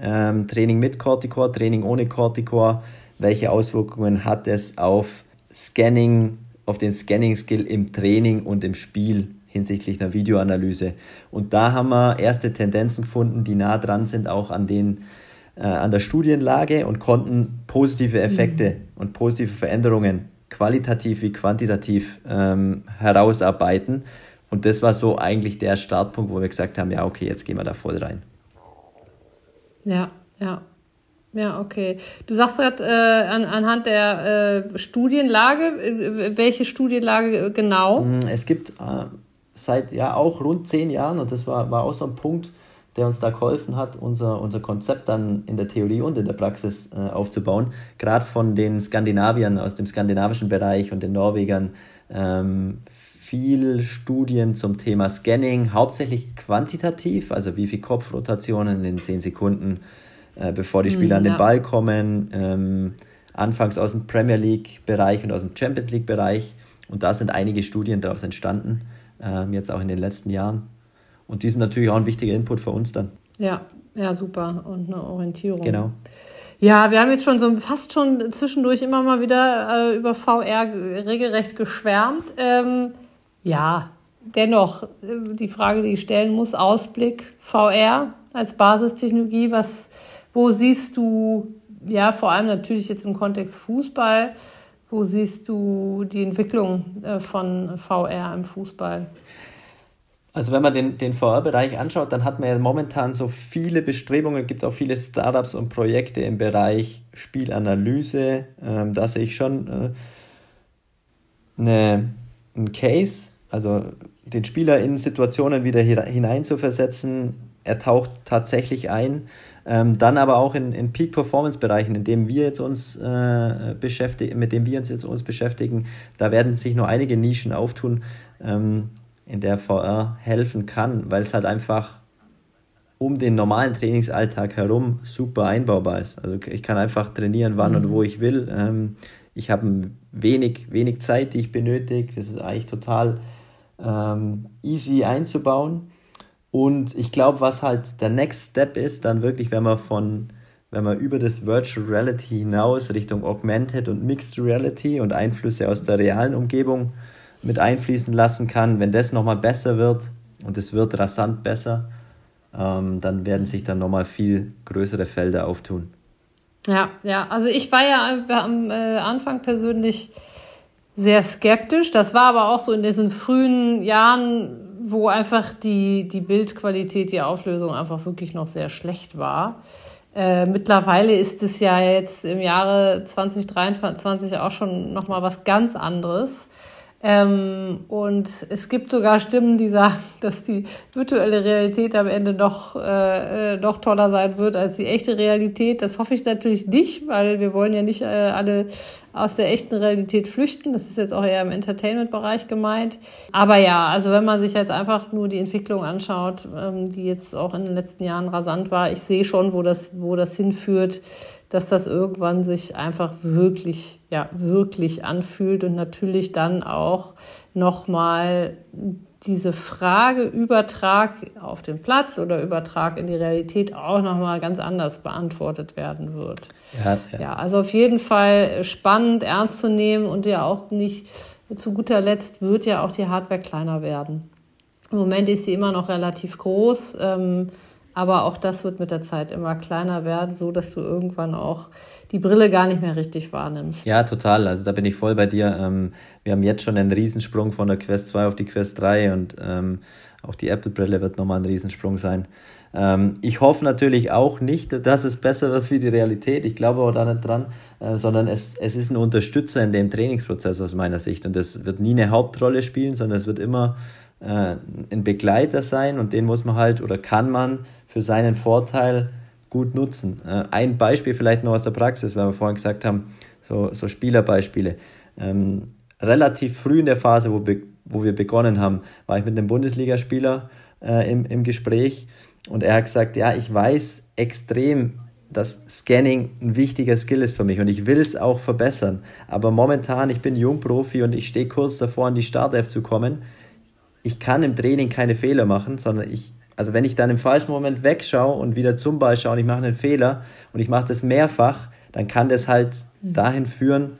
Ähm, Training mit Corticor, Training ohne Corticor. Welche Auswirkungen hat es auf Scanning, auf den Scanning-Skill im Training und im Spiel hinsichtlich einer Videoanalyse? Und da haben wir erste Tendenzen gefunden, die nah dran sind auch an den äh, an der Studienlage und konnten positive Effekte mhm. und positive Veränderungen qualitativ wie quantitativ ähm, herausarbeiten. Und das war so eigentlich der Startpunkt, wo wir gesagt haben, ja, okay, jetzt gehen wir da voll rein. Ja, ja. Ja, okay. Du sagst gerade äh, an, anhand der äh, Studienlage, äh, welche Studienlage genau? Mm, es gibt äh, seit ja auch rund zehn Jahren, und das war, war auch so ein Punkt, der uns da geholfen hat, unser, unser Konzept dann in der Theorie und in der Praxis äh, aufzubauen. Gerade von den Skandinaviern aus dem skandinavischen Bereich und den Norwegern ähm, viel Studien zum Thema Scanning, hauptsächlich quantitativ, also wie viel Kopfrotationen in 10 Sekunden, äh, bevor die Spieler mm, an den ja. Ball kommen, ähm, anfangs aus dem Premier League-Bereich und aus dem Champions League-Bereich. Und da sind einige Studien daraus entstanden, ähm, jetzt auch in den letzten Jahren. Und die sind natürlich auch ein wichtiger Input für uns dann. Ja, ja, super. Und eine Orientierung. Genau. Ja, wir haben jetzt schon so fast schon zwischendurch immer mal wieder äh, über VR regelrecht geschwärmt. Ähm, ja, dennoch, äh, die Frage, die ich stellen muss, Ausblick VR als Basistechnologie, was, wo siehst du, ja, vor allem natürlich jetzt im Kontext Fußball, wo siehst du die Entwicklung äh, von VR im Fußball? Also wenn man den, den VR-Bereich anschaut, dann hat man ja momentan so viele Bestrebungen, gibt auch viele Startups und Projekte im Bereich Spielanalyse. Ähm, da sehe ich schon äh, eine, einen Case, also den Spieler in Situationen wieder hineinzuversetzen. Er taucht tatsächlich ein. Ähm, dann aber auch in, in Peak-Performance-Bereichen, in denen wir jetzt uns äh, beschäftigen, mit denen wir uns jetzt uns beschäftigen, da werden sich nur einige Nischen auftun. Ähm, in der VR helfen kann, weil es halt einfach um den normalen Trainingsalltag herum super einbaubar ist. Also ich kann einfach trainieren, wann mhm. und wo ich will. Ähm, ich habe wenig, wenig Zeit, die ich benötige. Das ist eigentlich total ähm, easy einzubauen. Und ich glaube, was halt der Next Step ist, dann wirklich, wenn man von, wenn man über das Virtual Reality hinaus Richtung Augmented und Mixed Reality und Einflüsse aus der realen Umgebung mit einfließen lassen kann, wenn das nochmal besser wird und es wird rasant besser, ähm, dann werden sich dann nochmal viel größere Felder auftun. Ja, ja, also ich war ja am äh, Anfang persönlich sehr skeptisch. Das war aber auch so in diesen frühen Jahren, wo einfach die, die Bildqualität, die Auflösung einfach wirklich noch sehr schlecht war. Äh, mittlerweile ist es ja jetzt im Jahre 2023 auch schon nochmal was ganz anderes. Ähm, und es gibt sogar Stimmen, die sagen, dass die virtuelle Realität am Ende noch, äh, noch toller sein wird als die echte Realität. Das hoffe ich natürlich nicht, weil wir wollen ja nicht äh, alle aus der echten Realität flüchten. Das ist jetzt auch eher im Entertainment-Bereich gemeint. Aber ja, also wenn man sich jetzt einfach nur die Entwicklung anschaut, ähm, die jetzt auch in den letzten Jahren rasant war, ich sehe schon, wo das, wo das hinführt dass das irgendwann sich einfach wirklich, ja, wirklich anfühlt und natürlich dann auch nochmal diese Frage Übertrag auf den Platz oder Übertrag in die Realität auch nochmal ganz anders beantwortet werden wird. Ja, ja. ja, also auf jeden Fall spannend, ernst zu nehmen und ja auch nicht, zu guter Letzt wird ja auch die Hardware kleiner werden. Im Moment ist sie immer noch relativ groß. Ähm, aber auch das wird mit der Zeit immer kleiner werden, so dass du irgendwann auch die Brille gar nicht mehr richtig wahrnimmst. Ja, total. Also da bin ich voll bei dir. Ähm, wir haben jetzt schon einen Riesensprung von der Quest 2 auf die Quest 3 und ähm, auch die Apple-Brille wird nochmal ein Riesensprung sein. Ähm, ich hoffe natürlich auch nicht, dass es besser wird wie die Realität. Ich glaube auch da nicht dran, äh, sondern es, es ist ein Unterstützer in dem Trainingsprozess aus meiner Sicht. Und das wird nie eine Hauptrolle spielen, sondern es wird immer äh, ein Begleiter sein und den muss man halt oder kann man für seinen Vorteil gut nutzen. Äh, ein Beispiel vielleicht noch aus der Praxis, weil wir vorhin gesagt haben, so, so Spielerbeispiele. Ähm, relativ früh in der Phase, wo, wo wir begonnen haben, war ich mit einem Bundesligaspieler äh, im, im Gespräch und er hat gesagt, ja, ich weiß extrem, dass Scanning ein wichtiger Skill ist für mich und ich will es auch verbessern. Aber momentan, ich bin Jungprofi und ich stehe kurz davor, in die Startelf zu kommen. Ich kann im Training keine Fehler machen, sondern ich, also wenn ich dann im falschen Moment wegschaue und wieder zum Ball schaue und ich mache einen Fehler und ich mache das mehrfach, dann kann das halt mhm. dahin führen,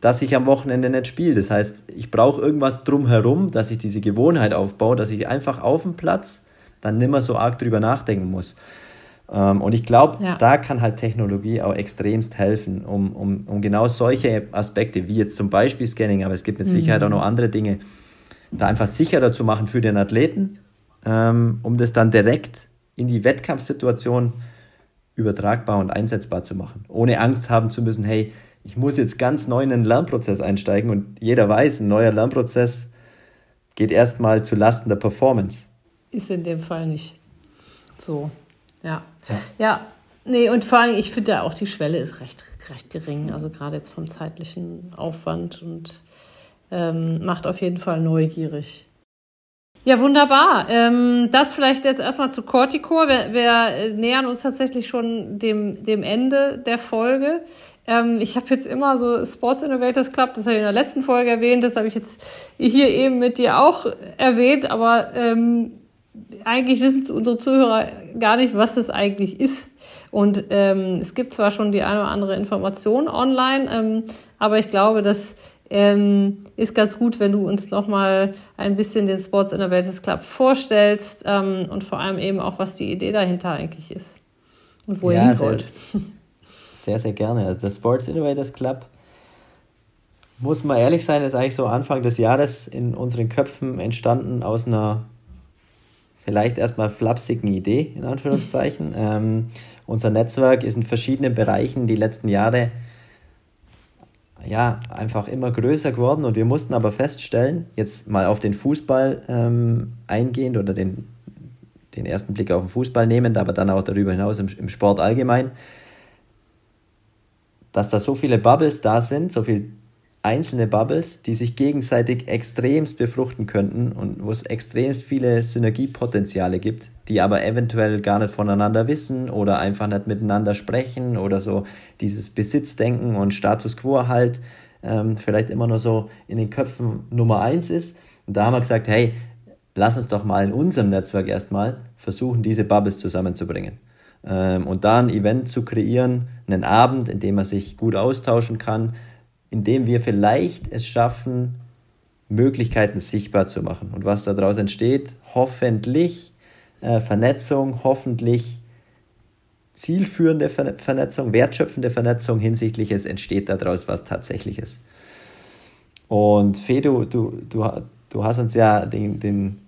dass ich am Wochenende nicht spiele. Das heißt, ich brauche irgendwas drumherum, dass ich diese Gewohnheit aufbaue, dass ich einfach auf dem Platz dann nimmer so arg drüber nachdenken muss. Ähm, und ich glaube, ja. da kann halt Technologie auch extremst helfen, um, um, um genau solche Aspekte, wie jetzt zum Beispiel Scanning, aber es gibt mit Sicherheit mhm. auch noch andere Dinge, da einfach sicherer zu machen für den Athleten ähm, um das dann direkt in die Wettkampfsituation übertragbar und einsetzbar zu machen. Ohne Angst haben zu müssen, hey, ich muss jetzt ganz neu in einen Lernprozess einsteigen und jeder weiß, ein neuer Lernprozess geht erstmal zu Lasten der Performance. Ist in dem Fall nicht so. Ja. Ja, ja. nee, und vor allem, ich finde auch, die Schwelle ist recht, recht gering. Also gerade jetzt vom zeitlichen Aufwand und ähm, macht auf jeden Fall neugierig. Ja, wunderbar. Ähm, das vielleicht jetzt erstmal zu Corticore. Wir, wir nähern uns tatsächlich schon dem, dem Ende der Folge. Ähm, ich habe jetzt immer so Sports Innovators Club, das habe ich in der letzten Folge erwähnt, das habe ich jetzt hier eben mit dir auch erwähnt, aber ähm, eigentlich wissen unsere Zuhörer gar nicht, was es eigentlich ist. Und ähm, es gibt zwar schon die eine oder andere Information online, ähm, aber ich glaube, das ähm, ist ganz gut, wenn du uns nochmal ein bisschen den Sports Innovators Club vorstellst ähm, und vor allem eben auch, was die Idee dahinter eigentlich ist und wo ja, ihr hin wollt. Sehr, sehr, sehr gerne. Also der Sports Innovators Club muss man ehrlich sein, ist eigentlich so Anfang des Jahres in unseren Köpfen entstanden aus einer vielleicht erstmal flapsigen Idee, in Anführungszeichen. ähm, unser Netzwerk ist in verschiedenen Bereichen die letzten Jahre ja, einfach immer größer geworden und wir mussten aber feststellen, jetzt mal auf den Fußball ähm, eingehend oder den, den ersten Blick auf den Fußball nehmend, aber dann auch darüber hinaus im, im Sport allgemein, dass da so viele Bubbles da sind, so viele einzelne Bubbles, die sich gegenseitig extremst befruchten könnten und wo es extrem viele Synergiepotenziale gibt, die aber eventuell gar nicht voneinander wissen oder einfach nicht miteinander sprechen oder so dieses Besitzdenken und Status quo halt ähm, vielleicht immer nur so in den Köpfen Nummer eins ist. Und da haben wir gesagt, hey, lass uns doch mal in unserem Netzwerk erstmal versuchen, diese Bubbles zusammenzubringen. Ähm, und da ein Event zu kreieren, einen Abend, in dem man sich gut austauschen kann, indem wir vielleicht es schaffen, Möglichkeiten sichtbar zu machen. Und was daraus entsteht, hoffentlich äh, Vernetzung, hoffentlich zielführende Ver Vernetzung, wertschöpfende Vernetzung hinsichtlich es entsteht daraus was Tatsächliches. Und Fee, du, du, du, du hast uns ja den, den,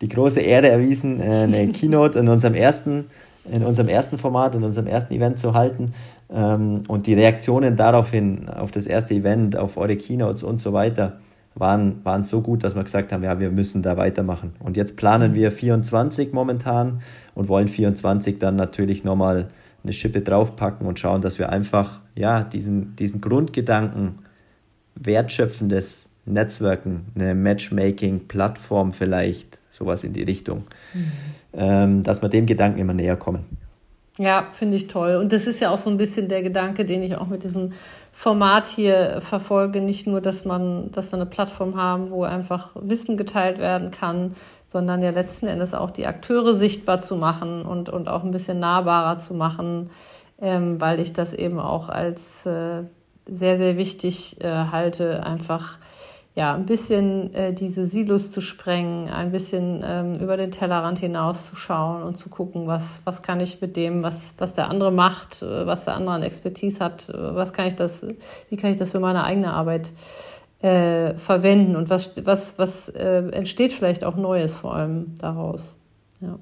die große Ehre erwiesen, äh, eine Keynote in unserem ersten in unserem ersten Format, in unserem ersten Event zu halten. Ähm, und die Reaktionen daraufhin, auf das erste Event, auf eure Keynotes und so weiter, waren, waren so gut, dass wir gesagt haben, ja, wir müssen da weitermachen. Und jetzt planen wir 24 momentan und wollen 24 dann natürlich nochmal eine Schippe draufpacken und schauen, dass wir einfach ja, diesen, diesen Grundgedanken wertschöpfendes Netzwerken, eine Matchmaking-Plattform vielleicht, sowas in die Richtung, mhm. Ähm, dass wir dem Gedanken immer näher kommen. Ja, finde ich toll. Und das ist ja auch so ein bisschen der Gedanke, den ich auch mit diesem Format hier verfolge. Nicht nur, dass man, dass wir eine Plattform haben, wo einfach Wissen geteilt werden kann, sondern ja letzten Endes auch die Akteure sichtbar zu machen und, und auch ein bisschen nahbarer zu machen, ähm, weil ich das eben auch als äh, sehr, sehr wichtig äh, halte, einfach ja, ein bisschen äh, diese Silos zu sprengen, ein bisschen ähm, über den Tellerrand hinauszuschauen und zu gucken, was, was kann ich mit dem, was, was der andere macht, äh, was der andere an Expertise hat, äh, was kann ich das, wie kann ich das für meine eigene Arbeit äh, verwenden und was, was, was äh, entsteht vielleicht auch Neues vor allem daraus. Ja.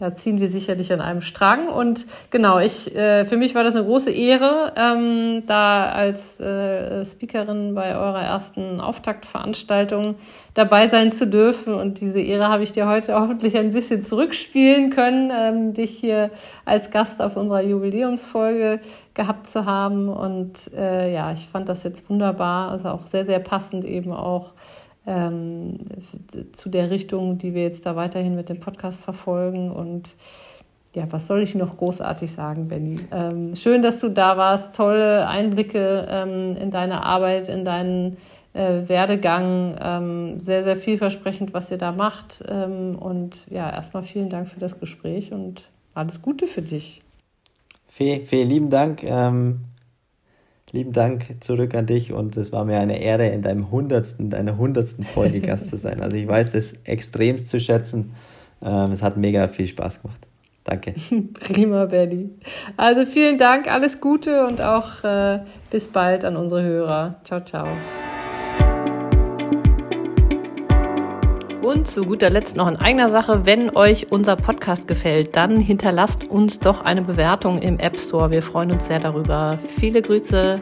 Da ziehen wir sicherlich an einem Strang. Und genau, ich, äh, für mich war das eine große Ehre, ähm, da als äh, Speakerin bei eurer ersten Auftaktveranstaltung dabei sein zu dürfen. Und diese Ehre habe ich dir heute hoffentlich ein bisschen zurückspielen können, ähm, dich hier als Gast auf unserer Jubiläumsfolge gehabt zu haben. Und äh, ja, ich fand das jetzt wunderbar, also auch sehr, sehr passend eben auch ähm, zu der Richtung, die wir jetzt da weiterhin mit dem Podcast verfolgen. Und ja, was soll ich noch großartig sagen, Benny? Ähm, schön, dass du da warst. Tolle Einblicke ähm, in deine Arbeit, in deinen äh, Werdegang. Ähm, sehr, sehr vielversprechend, was ihr da macht. Ähm, und ja, erstmal vielen Dank für das Gespräch und alles Gute für dich. Fee, Fee lieben Dank. Lieben Dank zurück an dich und es war mir eine Ehre, in deinem hundertsten, deiner hundertsten Folge Gast zu sein. Also ich weiß das extremst zu schätzen. Ähm, es hat mega viel Spaß gemacht. Danke. Prima, Bernie. Also vielen Dank, alles Gute und auch äh, bis bald an unsere Hörer. Ciao, ciao. Und zu guter Letzt noch in eigener Sache, wenn euch unser Podcast gefällt, dann hinterlasst uns doch eine Bewertung im App Store. Wir freuen uns sehr darüber. Viele Grüße.